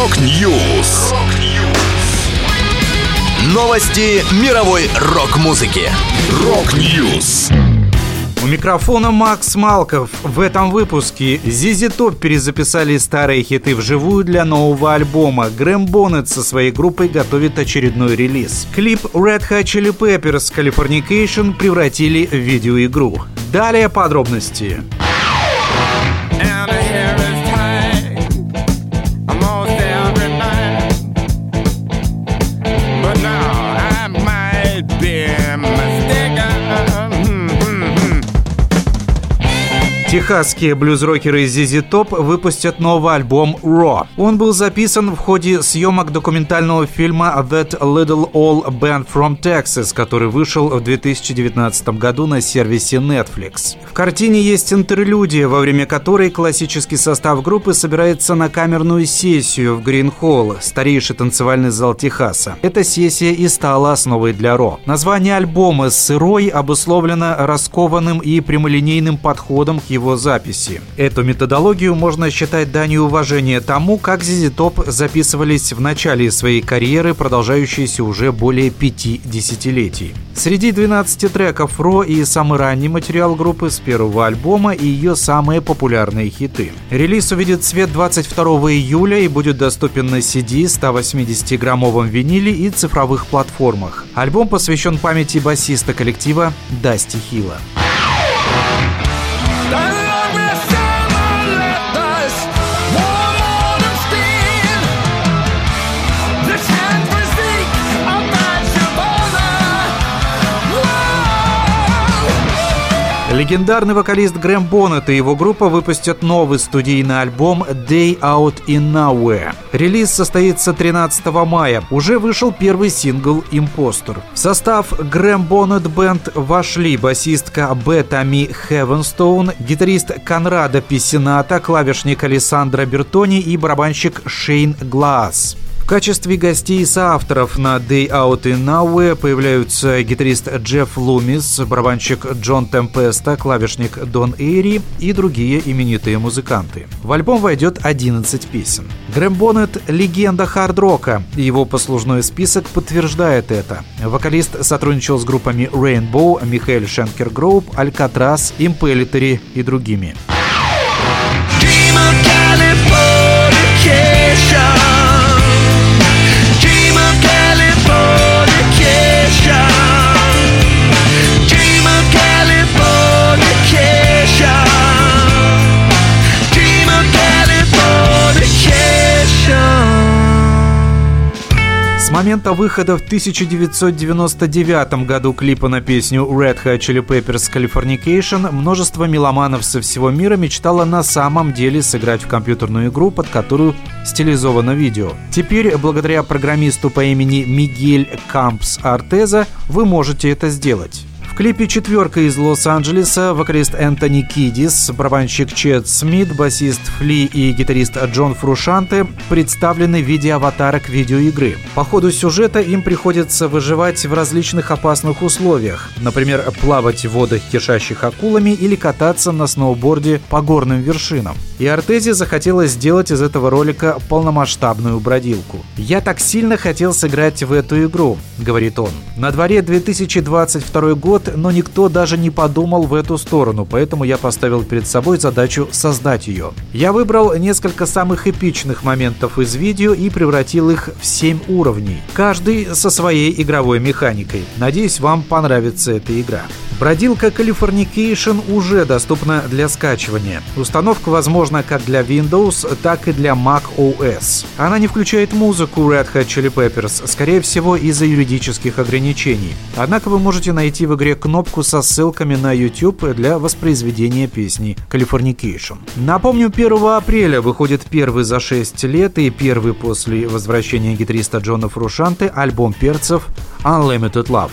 Rock News. Новости мировой рок-музыки. Rock News. У микрофона Макс Малков. В этом выпуске ZZ Top перезаписали старые хиты вживую для нового альбома. Грэм Боннет со своей группой готовит очередной релиз. Клип Red Hot Chili Peppers Californication превратили в видеоигру. Далее подробности. Техасские блюз-рокеры ZZ Top выпустят новый альбом Raw. Он был записан в ходе съемок документального фильма That Little All Band from Texas, который вышел в 2019 году на сервисе Netflix. В картине есть интерлюдия, во время которой классический состав группы собирается на камерную сессию в Грин-Холл, старейший танцевальный зал Техаса. Эта сессия и стала основой для Ро. Название альбома «Сырой» обусловлено раскованным и прямолинейным подходом к его его записи. Эту методологию можно считать данью уважения тому, как ZZ Top записывались в начале своей карьеры, продолжающейся уже более пяти десятилетий. Среди 12 треков Ро и самый ранний материал группы с первого альбома и ее самые популярные хиты. Релиз увидит свет 22 июля и будет доступен на CD, 180-граммовом виниле и цифровых платформах. Альбом посвящен памяти басиста коллектива Дасти Хилла. Легендарный вокалист Грэм Боннет и его группа выпустят новый студийный альбом Day Out in Nowhere. Релиз состоится 13 мая. Уже вышел первый сингл «Импостер». В состав Грэм Боннет Бенд вошли басистка Беттами Хевенстоун, гитарист Конрада Писината, клавишник Александра Бертони и барабанщик Шейн Глаз качестве гостей и соавторов на Day Out in Nowhere появляются гитарист Джефф Лумис, барабанщик Джон Темпеста, клавишник Дон Эйри и другие именитые музыканты. В альбом войдет 11 песен. Грэм Боннет – легенда хард-рока, и его послужной список подтверждает это. Вокалист сотрудничал с группами Rainbow, Михаэль Шенкер Гроуп, Алькатрас, Импеллитери и другими. Dream of момента выхода в 1999 году клипа на песню Red Hot Chili Peppers Californication множество меломанов со всего мира мечтало на самом деле сыграть в компьютерную игру, под которую стилизовано видео. Теперь, благодаря программисту по имени Мигель Кампс Артеза, вы можете это сделать клипе «Четверка» из Лос-Анджелеса вокалист Энтони Кидис, барабанщик Чет Смит, басист Фли и гитарист Джон Фрушанте представлены в виде аватарок видеоигры. По ходу сюжета им приходится выживать в различных опасных условиях, например, плавать в водах, кишащих акулами или кататься на сноуборде по горным вершинам. И Артези захотелось сделать из этого ролика полномасштабную бродилку. «Я так сильно хотел сыграть в эту игру», — говорит он. На дворе 2022 год, но никто даже не подумал в эту сторону, поэтому я поставил перед собой задачу создать ее. Я выбрал несколько самых эпичных моментов из видео и превратил их в 7 уровней, каждый со своей игровой механикой. Надеюсь, вам понравится эта игра. Бродилка Californication уже доступна для скачивания. Установка возможна как для Windows, так и для Mac OS. Она не включает музыку Red Hot Chili Peppers, скорее всего из-за юридических ограничений. Однако вы можете найти в игре кнопку со ссылками на YouTube для воспроизведения песни Californication. Напомню, 1 апреля выходит первый за 6 лет и первый после возвращения гитариста Джона Фрушанте альбом перцев Unlimited Love.